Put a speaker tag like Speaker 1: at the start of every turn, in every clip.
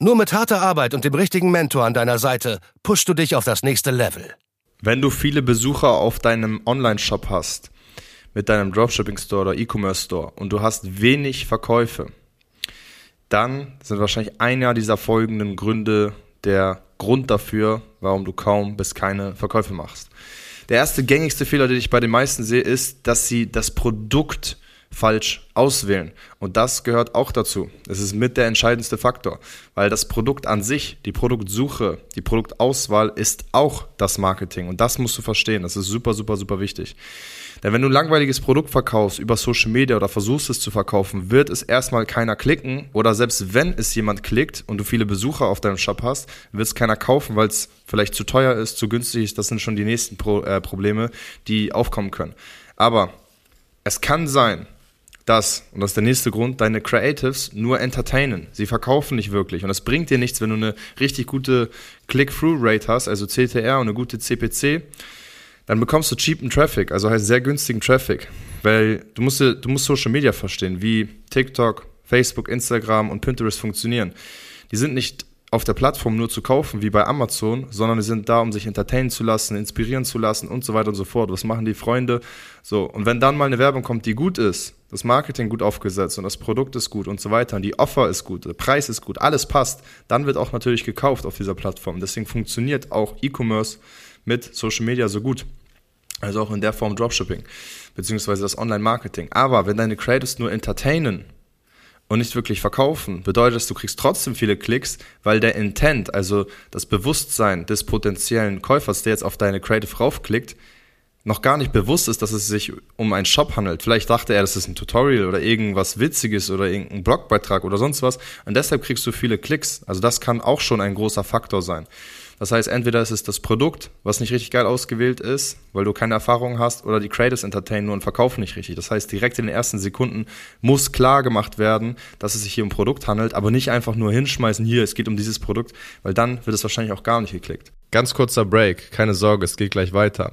Speaker 1: Nur mit harter Arbeit und dem richtigen Mentor an deiner Seite pushst du dich auf das nächste Level.
Speaker 2: Wenn du viele Besucher auf deinem Online-Shop hast, mit deinem Dropshipping-Store oder E-Commerce-Store und du hast wenig Verkäufe, dann sind wahrscheinlich einer dieser folgenden Gründe der Grund dafür, warum du kaum bis keine Verkäufe machst. Der erste gängigste Fehler, den ich bei den meisten sehe, ist, dass sie das Produkt falsch auswählen. Und das gehört auch dazu. Es ist mit der entscheidendste Faktor, weil das Produkt an sich, die Produktsuche, die Produktauswahl ist auch das Marketing. Und das musst du verstehen. Das ist super, super, super wichtig. Denn wenn du ein langweiliges Produkt verkaufst über Social Media oder versuchst es zu verkaufen, wird es erstmal keiner klicken. Oder selbst wenn es jemand klickt und du viele Besucher auf deinem Shop hast, wird es keiner kaufen, weil es vielleicht zu teuer ist, zu günstig ist. Das sind schon die nächsten Pro äh, Probleme, die aufkommen können. Aber es kann sein, dass, und das ist der nächste Grund, deine Creatives nur entertainen. Sie verkaufen nicht wirklich. Und das bringt dir nichts, wenn du eine richtig gute Click-Through-Rate hast, also CTR und eine gute CPC, dann bekommst du cheapen Traffic, also heißt sehr günstigen Traffic. Weil du musst, du musst Social Media verstehen, wie TikTok, Facebook, Instagram und Pinterest funktionieren. Die sind nicht auf der Plattform nur zu kaufen, wie bei Amazon, sondern die sind da, um sich entertainen zu lassen, inspirieren zu lassen und so weiter und so fort. Was machen die Freunde? So, und wenn dann mal eine Werbung kommt, die gut ist, das Marketing gut aufgesetzt und das Produkt ist gut und so weiter und die Offer ist gut, der Preis ist gut, alles passt, dann wird auch natürlich gekauft auf dieser Plattform. Deswegen funktioniert auch E-Commerce mit Social Media so gut. Also auch in der Form Dropshipping, beziehungsweise das Online-Marketing. Aber wenn deine Creators nur entertainen und nicht wirklich verkaufen, bedeutet du kriegst trotzdem viele Klicks, weil der Intent, also das Bewusstsein des potenziellen Käufers, der jetzt auf deine Creative raufklickt, noch gar nicht bewusst ist, dass es sich um einen Shop handelt. Vielleicht dachte er, das ist ein Tutorial oder irgendwas Witziges oder irgendein Blogbeitrag oder sonst was. Und deshalb kriegst du viele Klicks. Also das kann auch schon ein großer Faktor sein. Das heißt, entweder ist es das Produkt, was nicht richtig geil ausgewählt ist, weil du keine Erfahrung hast, oder die Creators entertainen nur und verkaufen nicht richtig. Das heißt, direkt in den ersten Sekunden muss klar gemacht werden, dass es sich hier um Produkt handelt, aber nicht einfach nur hinschmeißen, hier, es geht um dieses Produkt, weil dann wird es wahrscheinlich auch gar nicht geklickt.
Speaker 3: Ganz kurzer Break, keine Sorge, es geht gleich weiter.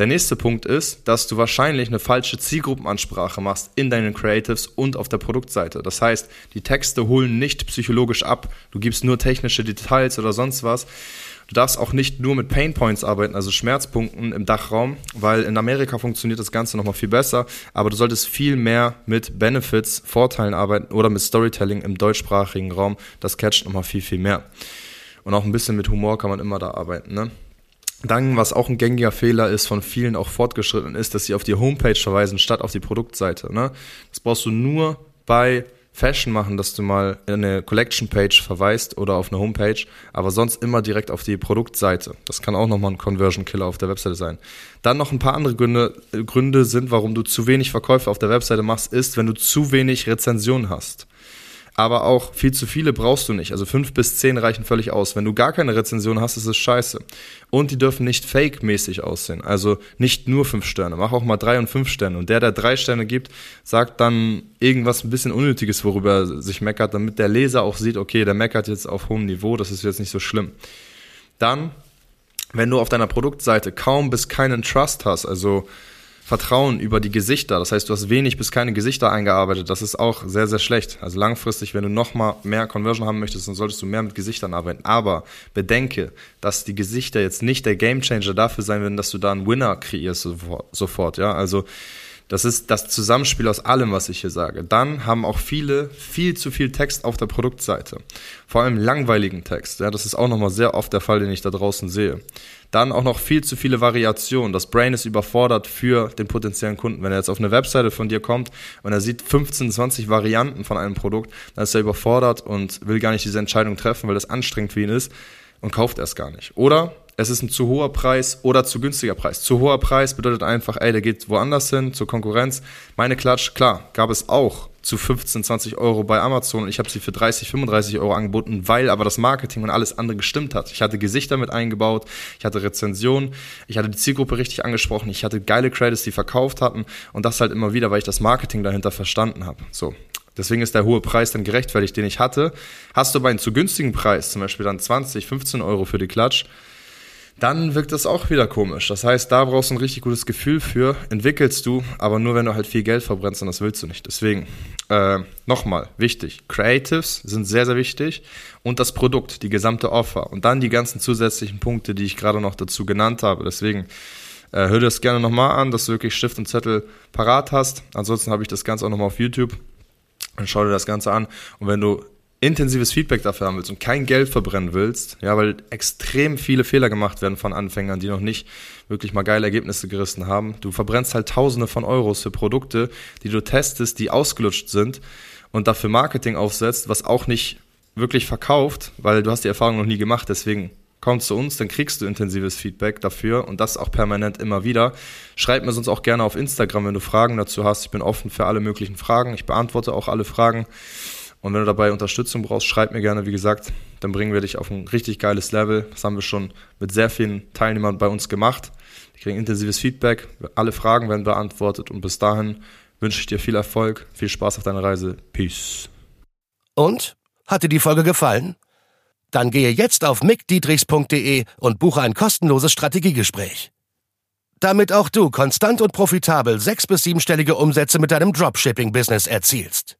Speaker 2: Der nächste Punkt ist, dass du wahrscheinlich eine falsche Zielgruppenansprache machst in deinen Creatives und auf der Produktseite. Das heißt, die Texte holen nicht psychologisch ab. Du gibst nur technische Details oder sonst was. Du darfst auch nicht nur mit Painpoints arbeiten, also Schmerzpunkten im Dachraum, weil in Amerika funktioniert das Ganze nochmal viel besser, aber du solltest viel mehr mit Benefits, Vorteilen arbeiten oder mit Storytelling im deutschsprachigen Raum. Das catcht nochmal viel, viel mehr. Und auch ein bisschen mit Humor kann man immer da arbeiten. Ne? Dann, was auch ein gängiger Fehler ist von vielen auch fortgeschritten, ist, dass sie auf die Homepage verweisen statt auf die Produktseite. Ne? Das brauchst du nur bei Fashion machen, dass du mal in eine Collection Page verweist oder auf eine Homepage, aber sonst immer direkt auf die Produktseite. Das kann auch nochmal ein Conversion Killer auf der Webseite sein. Dann noch ein paar andere Gründe, Gründe sind, warum du zu wenig Verkäufe auf der Webseite machst, ist, wenn du zu wenig Rezensionen hast aber auch viel zu viele brauchst du nicht. Also fünf bis zehn reichen völlig aus. Wenn du gar keine Rezension hast, ist es scheiße. Und die dürfen nicht fake-mäßig aussehen. Also nicht nur fünf Sterne. Mach auch mal drei und fünf Sterne. Und der, der drei Sterne gibt, sagt dann irgendwas ein bisschen Unnötiges, worüber er sich meckert, damit der Leser auch sieht, okay, der meckert jetzt auf hohem Niveau, das ist jetzt nicht so schlimm. Dann, wenn du auf deiner Produktseite kaum bis keinen Trust hast, also Vertrauen über die Gesichter. Das heißt, du hast wenig bis keine Gesichter eingearbeitet. Das ist auch sehr, sehr schlecht. Also langfristig, wenn du nochmal mehr Conversion haben möchtest, dann solltest du mehr mit Gesichtern arbeiten. Aber bedenke, dass die Gesichter jetzt nicht der Gamechanger dafür sein werden, dass du da einen Winner kreierst sofort. Ja, also Das ist das Zusammenspiel aus allem, was ich hier sage. Dann haben auch viele viel zu viel Text auf der Produktseite. Vor allem langweiligen Text. Ja, das ist auch nochmal sehr oft der Fall, den ich da draußen sehe. Dann auch noch viel zu viele Variationen. Das Brain ist überfordert für den potenziellen Kunden. Wenn er jetzt auf eine Webseite von dir kommt und er sieht 15, 20 Varianten von einem Produkt, dann ist er überfordert und will gar nicht diese Entscheidung treffen, weil das anstrengend für ihn ist und kauft erst gar nicht. Oder es ist ein zu hoher Preis oder zu günstiger Preis. Zu hoher Preis bedeutet einfach, ey, der geht woanders hin, zur Konkurrenz. Meine Klatsch, klar, gab es auch zu 15, 20 Euro bei Amazon und ich habe sie für 30, 35 Euro angeboten, weil aber das Marketing und alles andere gestimmt hat. Ich hatte Gesichter mit eingebaut, ich hatte Rezensionen, ich hatte die Zielgruppe richtig angesprochen, ich hatte geile Credits, die verkauft hatten und das halt immer wieder, weil ich das Marketing dahinter verstanden habe. So, Deswegen ist der hohe Preis dann gerechtfertigt, den ich hatte. Hast du aber einen zu günstigen Preis, zum Beispiel dann 20, 15 Euro für die Klatsch, dann wirkt das auch wieder komisch. Das heißt, da brauchst du ein richtig gutes Gefühl für, entwickelst du, aber nur wenn du halt viel Geld verbrennst und das willst du nicht. Deswegen, äh, nochmal, wichtig, Creatives sind sehr, sehr wichtig und das Produkt, die gesamte Offer und dann die ganzen zusätzlichen Punkte, die ich gerade noch dazu genannt habe. Deswegen, äh, hör dir das gerne nochmal an, dass du wirklich Stift und Zettel parat hast. Ansonsten habe ich das Ganze auch nochmal auf YouTube. Dann schau dir das Ganze an. Und wenn du intensives Feedback dafür haben willst und kein Geld verbrennen willst, ja, weil extrem viele Fehler gemacht werden von Anfängern, die noch nicht wirklich mal geile Ergebnisse gerissen haben. Du verbrennst halt Tausende von Euros für Produkte, die du testest, die ausgelutscht sind und dafür Marketing aufsetzt, was auch nicht wirklich verkauft, weil du hast die Erfahrung noch nie gemacht, deswegen komm zu uns, dann kriegst du intensives Feedback dafür und das auch permanent immer wieder. Schreib mir sonst auch gerne auf Instagram, wenn du Fragen dazu hast. Ich bin offen für alle möglichen Fragen. Ich beantworte auch alle Fragen. Und wenn du dabei Unterstützung brauchst, schreib mir gerne, wie gesagt, dann bringen wir dich auf ein richtig geiles Level. Das haben wir schon mit sehr vielen Teilnehmern bei uns gemacht. Die kriegen intensives Feedback, alle Fragen werden beantwortet und bis dahin wünsche ich dir viel Erfolg, viel Spaß auf deiner Reise. Peace.
Speaker 1: Und? Hat dir die Folge gefallen? Dann gehe jetzt auf mickdietrichs.de und buche ein kostenloses Strategiegespräch. Damit auch du konstant und profitabel sechs- bis siebenstellige Umsätze mit deinem Dropshipping-Business erzielst.